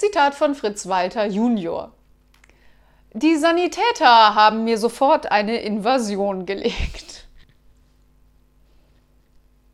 Zitat von Fritz Walter Junior. Die Sanitäter haben mir sofort eine Invasion gelegt.